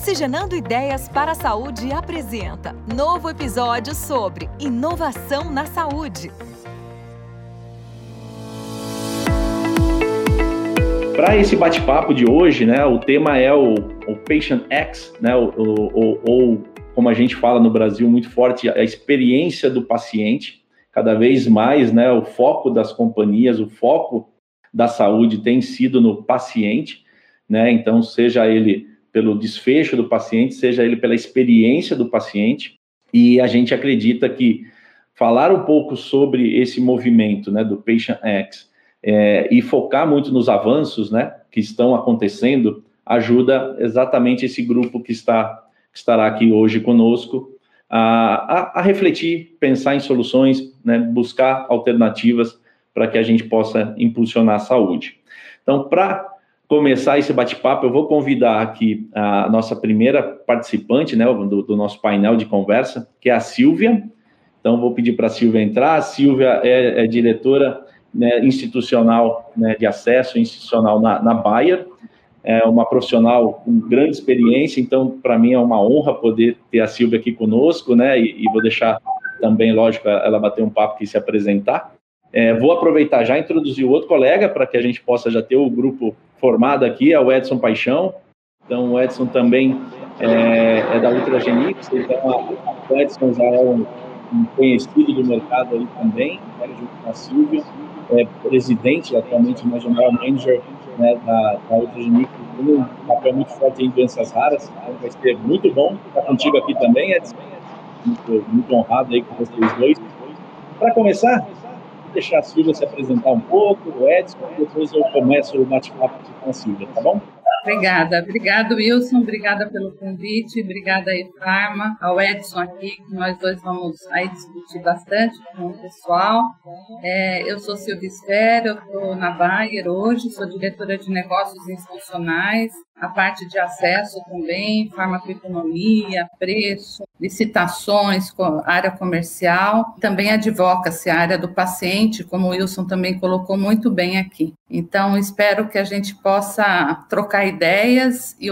Oxigenando Ideias para a Saúde apresenta novo episódio sobre inovação na saúde. Para esse bate-papo de hoje, né, o tema é o, o Patient X, né, ou como a gente fala no Brasil muito forte, a experiência do paciente. Cada vez mais, né, o foco das companhias, o foco da saúde tem sido no paciente, né? Então, seja ele pelo desfecho do paciente, seja ele pela experiência do paciente. E a gente acredita que falar um pouco sobre esse movimento né, do Patient X é, e focar muito nos avanços né, que estão acontecendo ajuda exatamente esse grupo que, está, que estará aqui hoje conosco a, a, a refletir, pensar em soluções, né, buscar alternativas para que a gente possa impulsionar a saúde. Então, para começar esse bate-papo, eu vou convidar aqui a nossa primeira participante, né, do, do nosso painel de conversa, que é a Silvia. Então, vou pedir para a Silvia entrar. A Silvia é, é diretora né, institucional né, de acesso institucional na, na Bayer, é uma profissional com grande experiência, então, para mim é uma honra poder ter a Silvia aqui conosco, né, e, e vou deixar também, lógico, ela bater um papo e se apresentar. É, vou aproveitar já introduzir o outro colega para que a gente possa já ter o grupo formado aqui, é o Edson Paixão. Então, o Edson também é, é da Ultragenix, então o Edson já é um, um, conhecido do mercado aí também, né, junto com a Silvia, é presidente atualmente, na General Manager né, da, da Ultragenix, tem um papel muito forte em doenças raras, então vai ser muito bom estar contigo aqui também, Edson. Muito, muito honrado aí com vocês dois. Para começar, deixar a Silvia se apresentar um pouco, o Edson, depois eu começo o bate-papo com a Silvia, tá bom? Obrigada, obrigado Wilson, obrigada pelo convite, obrigada aí Farma, ao Edson aqui, que nós dois vamos aí discutir bastante com o pessoal. É, eu sou Silvia Esfera, eu estou na Bayer hoje, sou diretora de negócios institucionais, a parte de acesso também, farmacoeconomia, preço, licitações, área comercial, também advoca-se a área do paciente, como o Wilson também colocou muito bem aqui. Então, espero que a gente possa trocar ideias e,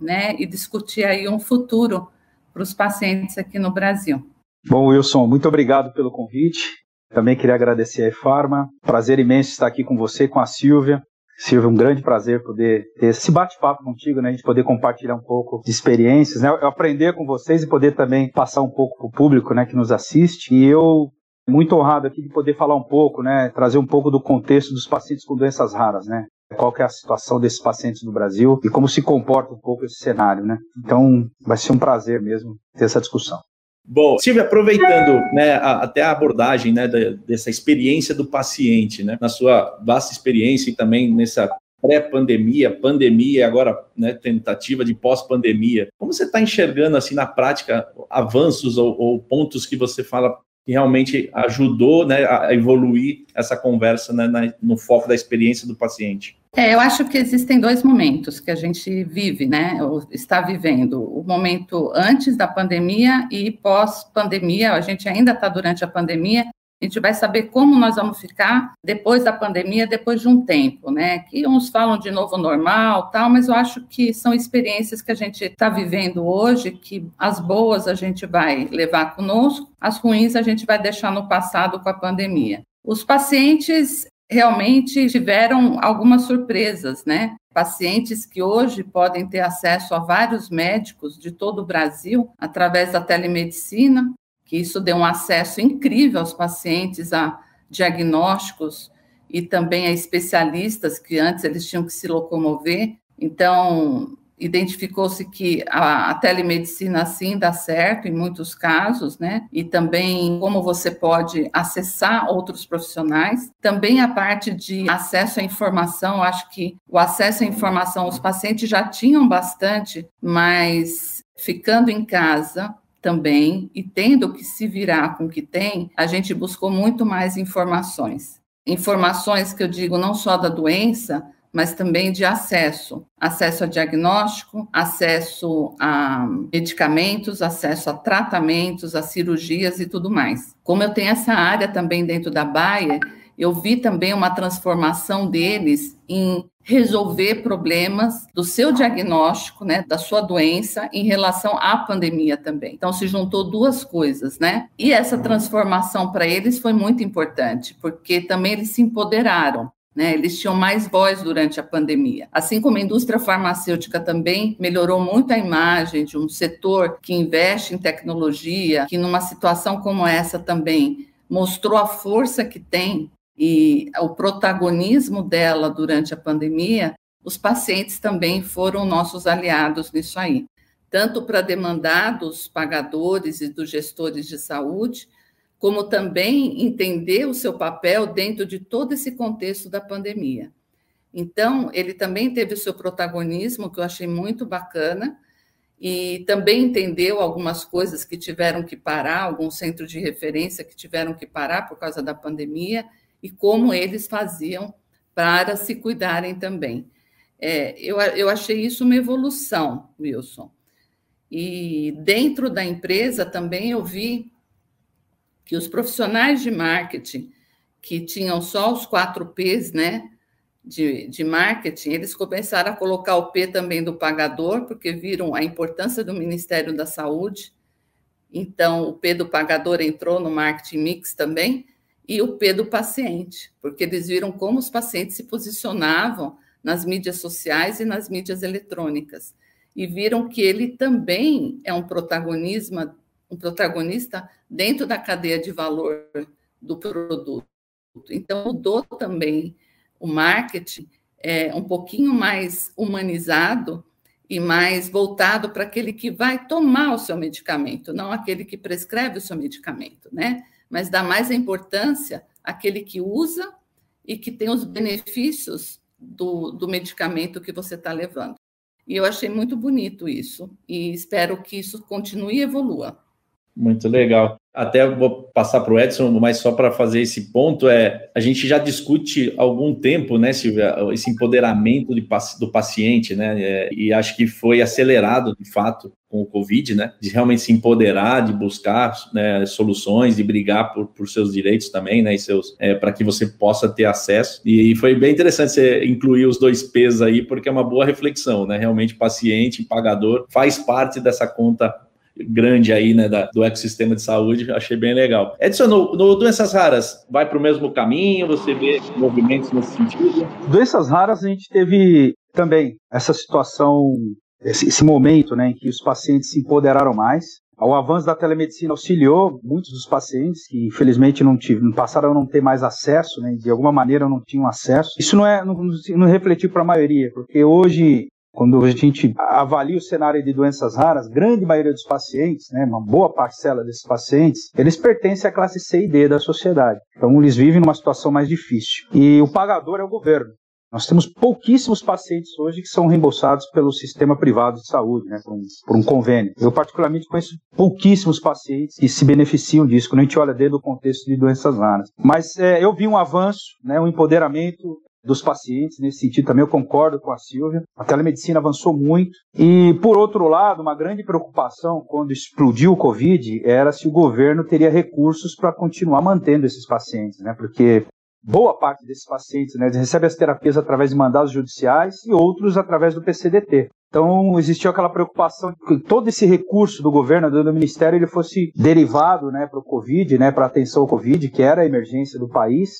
né, e discutir aí um futuro para os pacientes aqui no Brasil. Bom, Wilson, muito obrigado pelo convite. Também queria agradecer a EFARMA. Prazer imenso estar aqui com você, com a Silvia. Silvia, um grande prazer poder ter esse bate-papo contigo, né? A gente poder compartilhar um pouco de experiências, né? Eu aprender com vocês e poder também passar um pouco para o público, né, que nos assiste. E eu muito honrado aqui de poder falar um pouco, né, trazer um pouco do contexto dos pacientes com doenças raras, né? Qual é a situação desses pacientes no Brasil e como se comporta um pouco esse cenário, né? Então, vai ser um prazer mesmo ter essa discussão. Bom, Silvia, aproveitando né, a, até a abordagem né, da, dessa experiência do paciente, né, na sua vasta experiência e também nessa pré-pandemia, pandemia e agora né, tentativa de pós-pandemia, como você está enxergando assim na prática avanços ou, ou, pontos que você fala que realmente ajudou né, a evoluir essa conversa né, na, no foco da experiência do paciente? É, eu acho que existem dois momentos que a gente vive, né, ou está vivendo. O momento antes da pandemia e pós-pandemia, a gente ainda está durante a pandemia, a gente vai saber como nós vamos ficar depois da pandemia, depois de um tempo, né? Que uns falam de novo normal, tal, mas eu acho que são experiências que a gente está vivendo hoje, que as boas a gente vai levar conosco, as ruins a gente vai deixar no passado com a pandemia. Os pacientes realmente tiveram algumas surpresas, né? Pacientes que hoje podem ter acesso a vários médicos de todo o Brasil através da telemedicina, que isso deu um acesso incrível aos pacientes a diagnósticos e também a especialistas que antes eles tinham que se locomover. Então, identificou-se que a, a, telemedicina sim dá certo em muitos casos, né? E também como você pode acessar outros profissionais. Também a parte de acesso à informação, acho que o acesso à informação os pacientes já tinham bastante, mas ficando em casa também e tendo que se virar com o que tem, a gente buscou muito mais informações. Informações que eu digo não só da doença, mas também de acesso, acesso a diagnóstico, acesso a medicamentos, acesso a tratamentos, a cirurgias e tudo mais. Como eu tenho essa área também dentro da Baia, eu vi também uma transformação deles em resolver problemas do seu diagnóstico, né, da sua doença em relação à pandemia também. Então se juntou duas coisas, né? E essa transformação para eles foi muito importante, porque também eles se empoderaram. Né, eles tinham mais voz durante a pandemia. Assim como a indústria farmacêutica também melhorou muito a imagem de um setor que investe em tecnologia, que numa situação como essa também mostrou a força que tem e o protagonismo dela durante a pandemia, os pacientes também foram nossos aliados nisso aí, tanto para demandar dos pagadores e dos gestores de saúde, como também entender o seu papel dentro de todo esse contexto da pandemia. Então, ele também teve o seu protagonismo, que eu achei muito bacana, e também entendeu algumas coisas que tiveram que parar, alguns centros de referência que tiveram que parar por causa da pandemia, e como eles faziam para se cuidarem também. É, eu, eu achei isso uma evolução, Wilson. E dentro da empresa também eu vi que os profissionais de marketing, que tinham só os quatro P's, né, de, de marketing, eles começaram a colocar o P também do pagador, porque viram a importância do Ministério da Saúde. Então, o P do pagador entrou no marketing mix também e o P do paciente, porque eles viram como os pacientes se posicionavam nas mídias sociais e nas mídias eletrônicas e viram que ele também é um protagonismo, um protagonista dentro da cadeia de valor do produto. Então mudou também o marketing é um pouquinho mais humanizado e mais voltado para aquele que vai tomar o seu medicamento, não aquele que prescreve o seu medicamento, né? Mas dá mais importância àquele que usa e que tem os benefícios do, do medicamento que você está levando. E eu achei muito bonito isso, e espero que isso continue e evolua. Muito legal. Até vou passar para o Edson, mas só para fazer esse ponto, é a gente já discute há algum tempo, né, Silvia, esse empoderamento de, do paciente, né, é, e acho que foi acelerado, de fato, com o Covid, né, de realmente se empoderar, de buscar né, soluções, de brigar por, por seus direitos também, né, e seus, é, para que você possa ter acesso. E, e foi bem interessante você incluir os dois P's aí, porque é uma boa reflexão, né, realmente paciente pagador faz parte dessa conta grande aí, né, da, do ecossistema de saúde, achei bem legal. Edson, no, no Doenças Raras, vai para o mesmo caminho? Você vê movimentos nesse sentido? Doenças Raras, a gente teve também essa situação, esse, esse momento, né, em que os pacientes se empoderaram mais. O avanço da telemedicina auxiliou muitos dos pacientes que, infelizmente, não tive, passaram a não ter mais acesso, né, de alguma maneira não tinham acesso. Isso não é, não, não refletiu para a maioria, porque hoje quando a gente avalia o cenário de doenças raras, grande maioria dos pacientes, né, uma boa parcela desses pacientes, eles pertencem à classe C e D da sociedade. Então, eles vivem numa situação mais difícil. E o pagador é o governo. Nós temos pouquíssimos pacientes hoje que são reembolsados pelo sistema privado de saúde, né, por, um, por um convênio. Eu, particularmente, conheço pouquíssimos pacientes que se beneficiam disso, quando a gente olha dentro do contexto de doenças raras. Mas é, eu vi um avanço, né, um empoderamento dos pacientes. Nesse sentido, também eu concordo com a Silvia. A telemedicina avançou muito. E, por outro lado, uma grande preocupação quando explodiu o Covid era se o governo teria recursos para continuar mantendo esses pacientes, né? Porque boa parte desses pacientes né, recebe as terapias através de mandados judiciais e outros através do PCDT. Então, existiu aquela preocupação que todo esse recurso do governo, do Ministério, ele fosse derivado né, para o Covid, né, para atenção ao Covid, que era a emergência do país,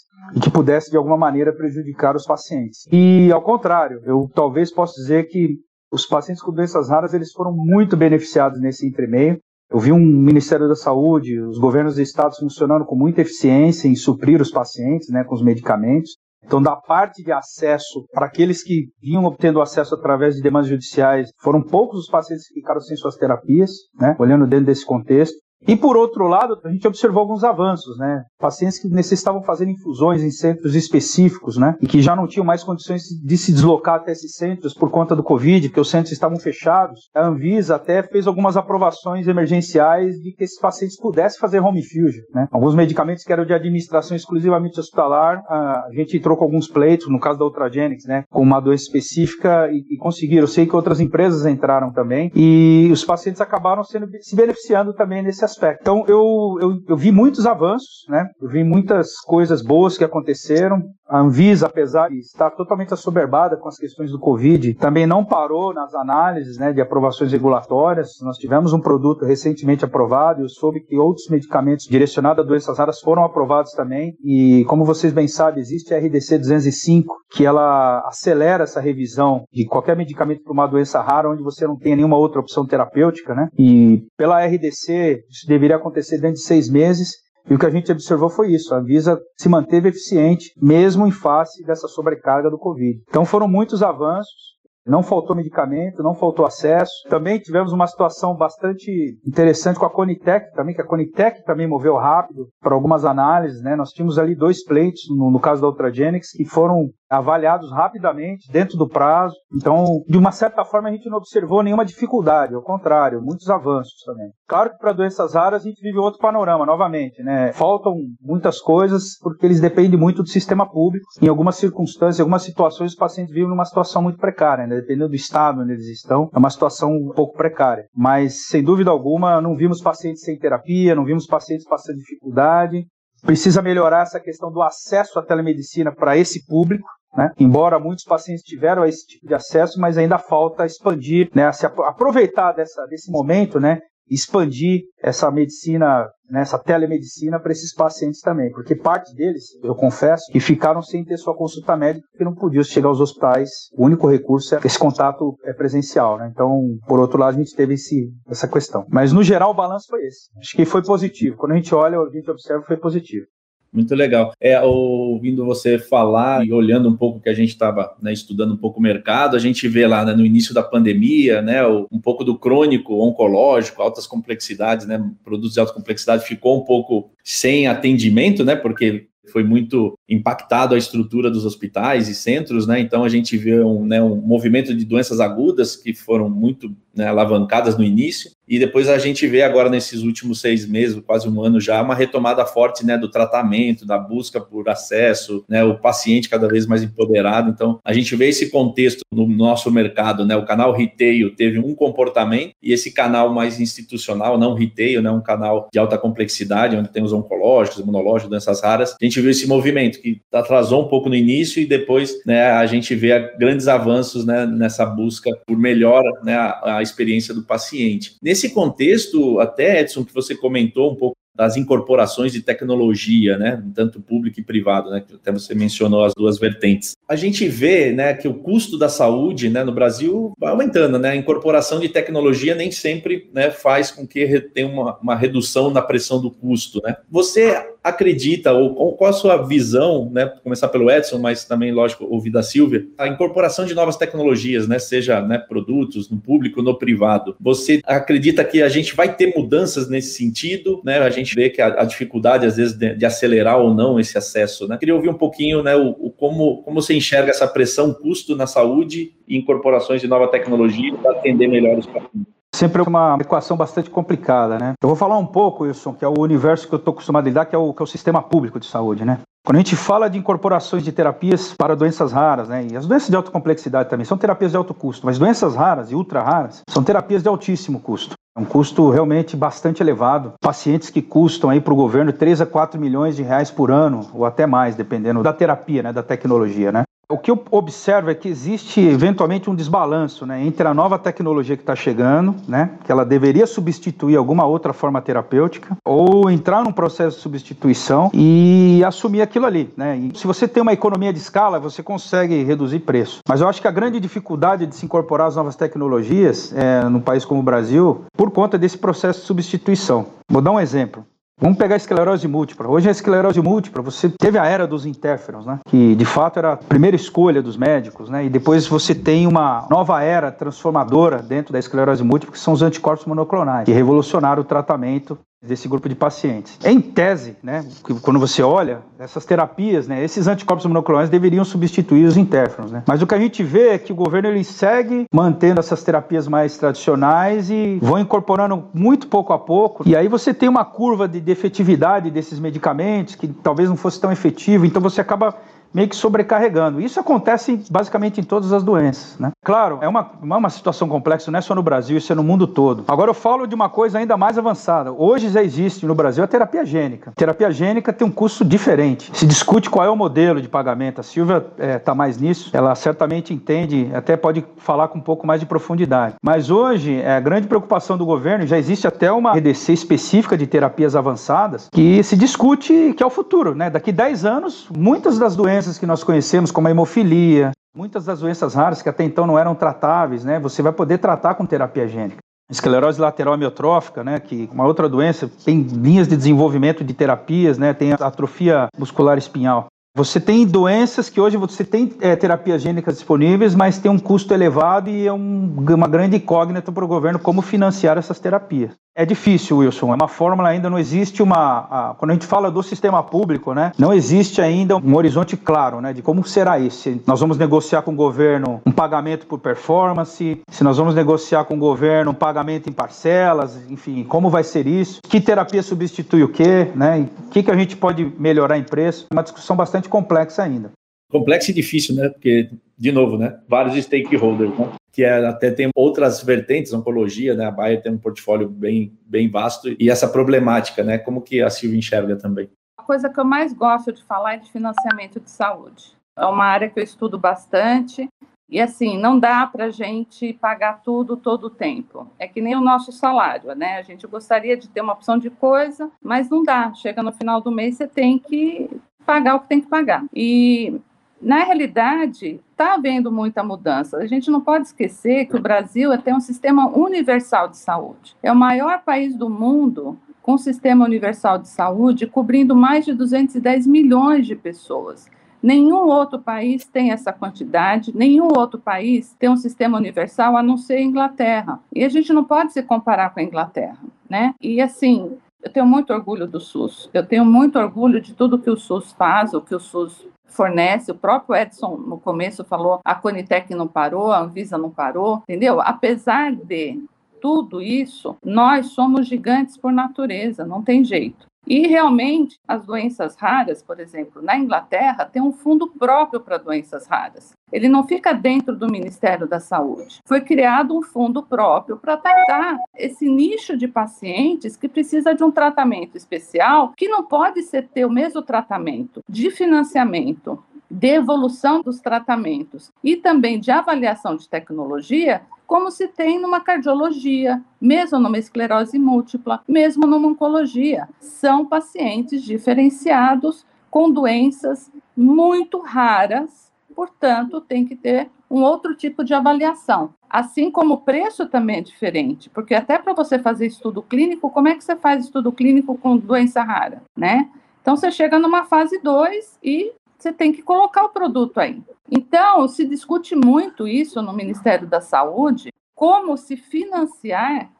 que pudesse, de alguma maneira, prejudicar os pacientes. E, ao contrário, eu talvez possa dizer que os pacientes com doenças raras eles foram muito beneficiados nesse entremeio. Eu vi um Ministério da Saúde, os governos de estados funcionando com muita eficiência em suprir os pacientes né, com os medicamentos. Então, da parte de acesso, para aqueles que vinham obtendo acesso através de demandas judiciais, foram poucos os pacientes que ficaram sem suas terapias, né, olhando dentro desse contexto. E por outro lado, a gente observou alguns avanços, né? Pacientes que necessitavam fazer infusões em centros específicos, né? E que já não tinham mais condições de se deslocar até esses centros por conta do Covid, porque os centros estavam fechados. A Anvisa até fez algumas aprovações emergenciais de que esses pacientes pudessem fazer home infusion, né? Alguns medicamentos que eram de administração exclusivamente hospitalar, a gente entrou com alguns pleitos, no caso da Ultragenyx, né? Com uma doença específica e, e conseguiram. Eu sei que outras empresas entraram também e os pacientes acabaram sendo, se beneficiando também nesse aspecto. Então, eu, eu, eu vi muitos avanços, né? Eu vi muitas coisas boas que aconteceram. A Anvisa, apesar de estar totalmente assoberbada com as questões do Covid, também não parou nas análises né, de aprovações regulatórias. Nós tivemos um produto recentemente aprovado e eu soube que outros medicamentos direcionados a doenças raras foram aprovados também. E, como vocês bem sabem, existe a RDC 205, que ela acelera essa revisão de qualquer medicamento para uma doença rara onde você não tem nenhuma outra opção terapêutica, né? E pela RDC, isso deveria acontecer dentro de seis meses. E o que a gente observou foi isso: a Anvisa se manteve eficiente, mesmo em face dessa sobrecarga do Covid. Então foram muitos avanços. Não faltou medicamento, não faltou acesso. Também tivemos uma situação bastante interessante com a Conitec também, que a Conitec também moveu rápido para algumas análises, né? Nós tínhamos ali dois pleitos, no, no caso da Ultragenics, que foram avaliados rapidamente, dentro do prazo. Então, de uma certa forma, a gente não observou nenhuma dificuldade, ao contrário, muitos avanços também. Claro que para doenças raras a gente vive outro panorama, novamente, né? Faltam muitas coisas porque eles dependem muito do sistema público. Em algumas circunstâncias, em algumas situações, os pacientes vivem numa situação muito precária, né? Dependendo do estado onde eles estão, é uma situação um pouco precária. Mas, sem dúvida alguma, não vimos pacientes sem terapia, não vimos pacientes passando dificuldade. Precisa melhorar essa questão do acesso à telemedicina para esse público, né? Embora muitos pacientes tiveram esse tipo de acesso, mas ainda falta expandir, né? se aproveitar dessa, desse momento, né? expandir essa medicina, né? essa telemedicina para esses pacientes também, porque parte deles, eu confesso, que ficaram sem ter sua consulta médica porque não podiam chegar aos hospitais. O único recurso é esse contato é presencial, né? Então, por outro lado, a gente teve esse, essa questão. Mas no geral o balanço foi esse. Acho que foi positivo. Quando a gente olha, a gente observa, foi positivo. Muito legal. É, ouvindo você falar e olhando um pouco que a gente estava né, estudando um pouco o mercado, a gente vê lá né, no início da pandemia, né, um pouco do crônico oncológico, altas complexidades, né, produtos de alta complexidade ficou um pouco sem atendimento, né, porque foi muito impactado a estrutura dos hospitais e centros, né? Então a gente vê um, né, um movimento de doenças agudas que foram muito né, alavancadas no início, e depois a gente vê agora nesses últimos seis meses, quase um ano já, uma retomada forte né, do tratamento, da busca por acesso, né, o paciente cada vez mais empoderado. Então, a gente vê esse contexto no nosso mercado, né, o canal retail teve um comportamento e esse canal mais institucional, não retail, né, um canal de alta complexidade, onde tem os oncológicos, imunológicos, doenças raras, a gente viu esse movimento que atrasou um pouco no início e depois né, a gente vê grandes avanços né, nessa busca por melhor né, a, a experiência do paciente. Nesse contexto, até Edson, que você comentou um pouco das incorporações de tecnologia, né, tanto público e privado, né, que até você mencionou as duas vertentes. A gente vê, né, que o custo da saúde, né, no Brasil vai aumentando, né, a incorporação de tecnologia nem sempre, né, faz com que tenha uma, uma redução na pressão do custo, né. Você acredita, ou qual a sua visão, né, começar pelo Edson, mas também, lógico, ouvir da Silvia, a incorporação de novas tecnologias, né, seja né, produtos no público, no privado. Você acredita que a gente vai ter mudanças nesse sentido? Né? A gente vê que a, a dificuldade, às vezes, de, de, acelerar ou não esse acesso. Né? Queria ouvir um pouquinho né, o, o, como, como você enxerga essa pressão, custo na saúde e incorporações de nova tecnologia para atender melhor os pacientes sempre uma equação bastante complicada, né? Eu vou falar um pouco, Wilson, que é o universo que eu estou acostumado a lidar, que é, o, que é o sistema público de saúde, né? Quando a gente fala de incorporações de terapias para doenças raras, né, e as doenças de alta complexidade também são terapias de alto custo, mas doenças raras e ultra raras são terapias de altíssimo custo. É um custo realmente bastante elevado. Pacientes que custam aí para o governo 3 a 4 milhões de reais por ano, ou até mais, dependendo da terapia, né, da tecnologia, né? O que eu observo é que existe eventualmente um desbalanço né, entre a nova tecnologia que está chegando, né, que ela deveria substituir alguma outra forma terapêutica, ou entrar num processo de substituição e assumir aquilo ali. Né. E se você tem uma economia de escala, você consegue reduzir preço. Mas eu acho que a grande dificuldade de se incorporar as novas tecnologias é, num país como o Brasil, por conta desse processo de substituição. Vou dar um exemplo. Vamos pegar a esclerose múltipla. Hoje a esclerose múltipla, você teve a era dos interferons, né? Que de fato era a primeira escolha dos médicos, né? E depois você tem uma nova era transformadora dentro da esclerose múltipla, que são os anticorpos monoclonais, que revolucionaram o tratamento desse grupo de pacientes. Em tese, né, quando você olha, essas terapias, né, esses anticorpos monoclonais deveriam substituir os interferons, né? Mas o que a gente vê é que o governo ele segue mantendo essas terapias mais tradicionais e vão incorporando muito pouco a pouco. E aí você tem uma curva de, de efetividade desses medicamentos que talvez não fosse tão efetivo, então você acaba meio que sobrecarregando. Isso acontece basicamente em todas as doenças, né? Claro, é uma, é uma situação complexa, não é só no Brasil, isso é no mundo todo. Agora eu falo de uma coisa ainda mais avançada. Hoje já existe no Brasil a terapia gênica. A terapia gênica tem um custo diferente. Se discute qual é o modelo de pagamento. A Silvia está é, tá mais nisso, ela certamente entende, até pode falar com um pouco mais de profundidade. Mas hoje, é, a grande preocupação do governo, já existe até uma EDC específica de terapias avançadas, que se discute que é o futuro, né? Daqui 10 anos, muitas das doenças que nós conhecemos, como a hemofilia, muitas das doenças raras que até então não eram tratáveis, né? Você vai poder tratar com terapia gênica. Esclerose lateral amiotrófica, né, que uma outra doença, tem linhas de desenvolvimento de terapias, né, tem atrofia muscular espinhal. Você tem doenças que hoje você tem é, terapias gênicas disponíveis, mas tem um custo elevado e é um, uma grande incógnita para o governo como financiar essas terapias. É difícil, Wilson. É uma fórmula ainda não existe uma. A, quando a gente fala do sistema público, né, não existe ainda um horizonte claro, né, de como será isso. Nós vamos negociar com o governo um pagamento por performance, se nós vamos negociar com o governo um pagamento em parcelas, enfim, como vai ser isso? Que terapia substitui o quê, né? O que que a gente pode melhorar em preço? É uma discussão bastante complexa ainda. Complexo e difícil, né? Porque de novo, né? Vários stakeholders, né? que é, até tem outras vertentes, oncologia, né? A Bayer tem um portfólio bem, bem vasto e essa problemática, né? Como que a Silvia enxerga também? A coisa que eu mais gosto de falar é de financiamento de saúde. É uma área que eu estudo bastante e assim, não dá para a gente pagar tudo todo o tempo. É que nem o nosso salário, né? A gente gostaria de ter uma opção de coisa, mas não dá. Chega no final do mês, você tem que pagar o que tem que pagar. E na realidade, está havendo muita mudança. A gente não pode esquecer que o Brasil tem um sistema universal de saúde. É o maior país do mundo com sistema universal de saúde, cobrindo mais de 210 milhões de pessoas. Nenhum outro país tem essa quantidade, nenhum outro país tem um sistema universal a não ser a Inglaterra. E a gente não pode se comparar com a Inglaterra, né? E assim, eu tenho muito orgulho do SUS. Eu tenho muito orgulho de tudo que o SUS faz, o que o SUS fornece. O próprio Edson, no começo, falou: a Conitec não parou, a Anvisa não parou, entendeu? Apesar de tudo isso, nós somos gigantes por natureza, não tem jeito. E realmente, as doenças raras, por exemplo, na Inglaterra, tem um fundo próprio para doenças raras. Ele não fica dentro do Ministério da Saúde. Foi criado um fundo próprio para tratar esse nicho de pacientes que precisa de um tratamento especial, que não pode ser ter o mesmo tratamento de financiamento de evolução dos tratamentos e também de avaliação de tecnologia como se tem numa cardiologia, mesmo numa esclerose múltipla, mesmo numa oncologia. São pacientes diferenciados com doenças muito raras, portanto, tem que ter um outro tipo de avaliação. Assim como o preço também é diferente, porque até para você fazer estudo clínico, como é que você faz estudo clínico com doença rara, né? Então você chega numa fase 2 e você tem que colocar o produto aí. Então, se discute muito isso no Ministério da Saúde, como se financiar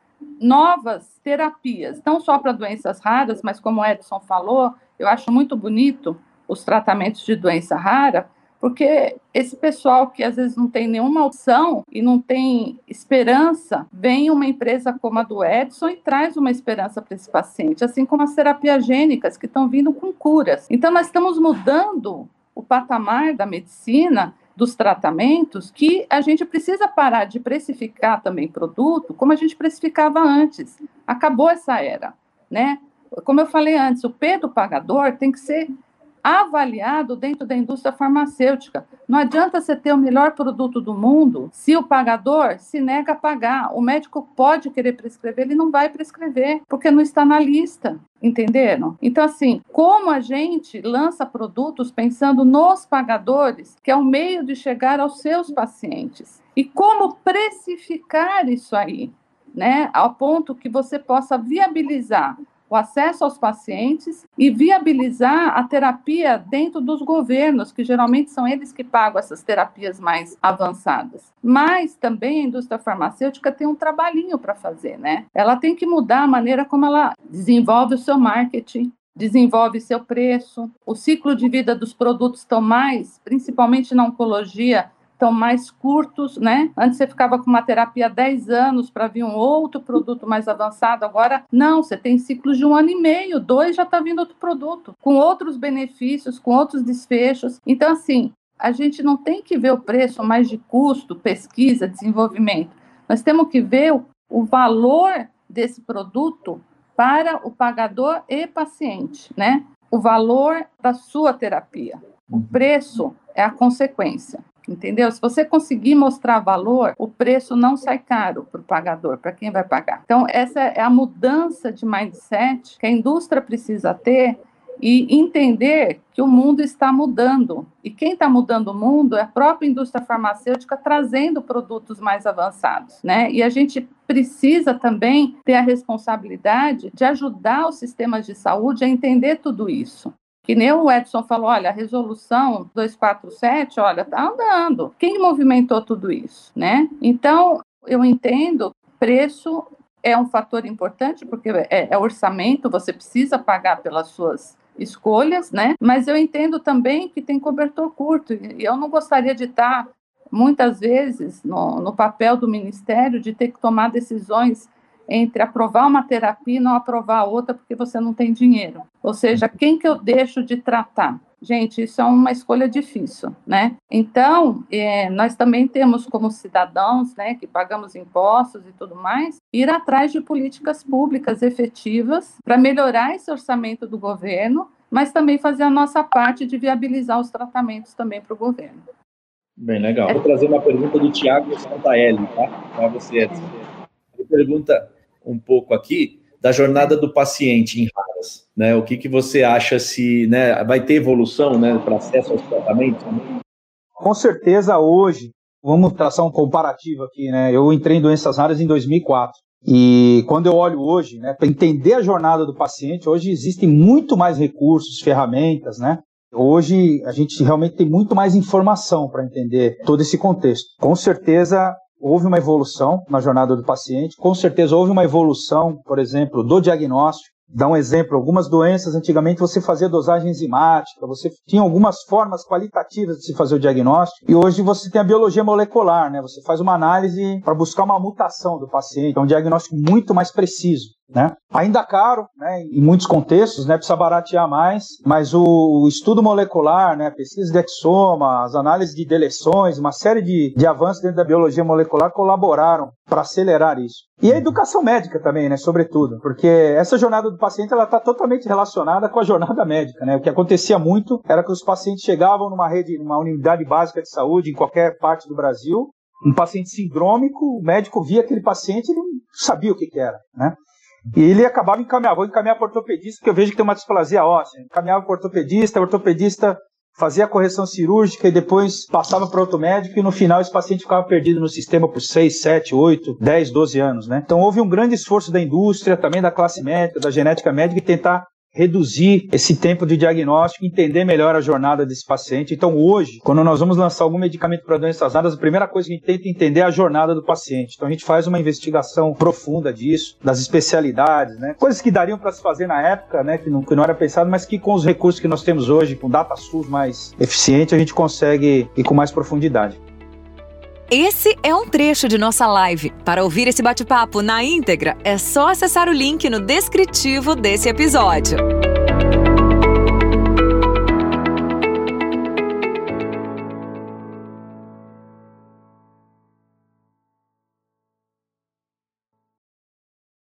novas terapias, não só para doenças raras, mas como o Edson falou, eu acho muito bonito os tratamentos de doença rara, porque esse pessoal que às vezes não tem nenhuma opção e não tem esperança, vem uma empresa como a do Edson e traz uma esperança para esse paciente, assim como as terapias gênicas que estão vindo com curas. Então, nós estamos mudando patamar da medicina dos tratamentos que a gente precisa parar de precificar também produto como a gente precificava antes. Acabou essa era, né? Como eu falei antes, o P do pagador tem que ser avaliado dentro da indústria farmacêutica. Não adianta você ter o melhor produto do mundo se o pagador se nega a pagar. O médico pode querer prescrever, ele não vai prescrever, porque não está na lista. Entenderam? Então, assim, como a gente lança produtos pensando nos pagadores, que é o meio de chegar aos seus pacientes, e como precificar isso aí, né, ao ponto que você possa viabilizar o acesso aos pacientes e viabilizar a terapia dentro dos governos, que geralmente são eles que pagam essas terapias mais avançadas. Mas também a indústria farmacêutica tem um trabalhinho para fazer, né? Ela tem que mudar a maneira como ela desenvolve o seu marketing, desenvolve seu preço, o ciclo de vida dos produtos estão mais, principalmente na oncologia, estão mais curtos, né? Antes você ficava com uma terapia 10 anos para vir um outro produto mais avançado, agora não, você tem ciclos de um ano e meio, dois já está vindo outro produto, com outros benefícios, com outros desfechos. Então, assim, a gente não tem que ver o preço mais de custo, pesquisa, desenvolvimento. Nós temos que ver o, o valor desse produto para o pagador e paciente, né? O valor da sua terapia. O preço é a consequência. Entendeu? Se você conseguir mostrar valor, o preço não sai caro para o pagador, para quem vai pagar. Então, essa é a mudança de mindset que a indústria precisa ter e entender que o mundo está mudando. E quem está mudando o mundo é a própria indústria farmacêutica trazendo produtos mais avançados, né? E a gente precisa também ter a responsabilidade de ajudar os sistemas de saúde a entender tudo isso. Que nem o Edson falou, olha, a resolução 247, olha, tá andando. Quem movimentou tudo isso, né? Então, eu entendo, preço é um fator importante, porque é, é orçamento, você precisa pagar pelas suas escolhas, né? Mas eu entendo também que tem cobertor curto, e eu não gostaria de estar, muitas vezes, no, no papel do Ministério, de ter que tomar decisões entre aprovar uma terapia e não aprovar outra porque você não tem dinheiro. Ou seja, quem que eu deixo de tratar? Gente, isso é uma escolha difícil, né? Então, é, nós também temos como cidadãos, né, que pagamos impostos e tudo mais, ir atrás de políticas públicas efetivas para melhorar esse orçamento do governo, mas também fazer a nossa parte de viabilizar os tratamentos também para o governo. Bem legal. Vou trazer uma pergunta do Tiago Santaelli, tá? Para você, Edson. Pergunta um pouco aqui da jornada do paciente em raras, né? O que, que você acha se né, vai ter evolução né, para acesso aos tratamentos? Com certeza hoje, vamos traçar um comparativo aqui, né? Eu entrei em doenças raras em 2004. E quando eu olho hoje, né, para entender a jornada do paciente, hoje existem muito mais recursos, ferramentas, né? Hoje a gente realmente tem muito mais informação para entender todo esse contexto. Com certeza houve uma evolução na jornada do paciente, com certeza houve uma evolução, por exemplo, do diagnóstico. Dá um exemplo, algumas doenças, antigamente você fazia dosagem enzimática, você tinha algumas formas qualitativas de se fazer o diagnóstico, e hoje você tem a biologia molecular, né? Você faz uma análise para buscar uma mutação do paciente, é um diagnóstico muito mais preciso. Né? Ainda caro, né, em muitos contextos, né, precisa baratear mais, mas o, estudo molecular, né, pesquisa de exoma, as análises de deleções, uma série de, de avanços dentro da biologia molecular colaboraram para acelerar isso. E a educação médica também, né, sobretudo, porque essa jornada do paciente ela está totalmente relacionada com a jornada médica. Né? O que acontecia muito era que os pacientes chegavam numa rede, numa unidade básica de saúde em qualquer parte do Brasil, um paciente sindrômico, o médico via aquele paciente e não sabia o que, que era, né? E ele acabava encaminhando, vou encaminhar para ortopedista, porque eu vejo que tem uma displasia óssea. Encaminhava para ortopedista, o ortopedista fazia a correção cirúrgica e depois passava para outro médico e no final esse paciente ficava perdido no sistema por 6, 7, 8, 10, 12 anos, né? Então houve um grande esforço da indústria, também da classe médica, da genética médica, em tentar reduzir esse tempo de diagnóstico, entender melhor a jornada desse paciente. Então, hoje, quando nós vamos lançar algum medicamento para doenças raras, a primeira coisa que a gente tenta entender é a jornada do paciente. Então, a gente faz uma investigação profunda disso, das especialidades, né? Coisas que dariam para se fazer na época, né? Que não, que não era pensado, mas que com os recursos que nós temos hoje, com data SUS mais eficiente, a gente consegue ir com mais profundidade. Esse é um trecho de nossa live. Para ouvir esse bate-papo na íntegra, é só acessar o link no descritivo desse episódio.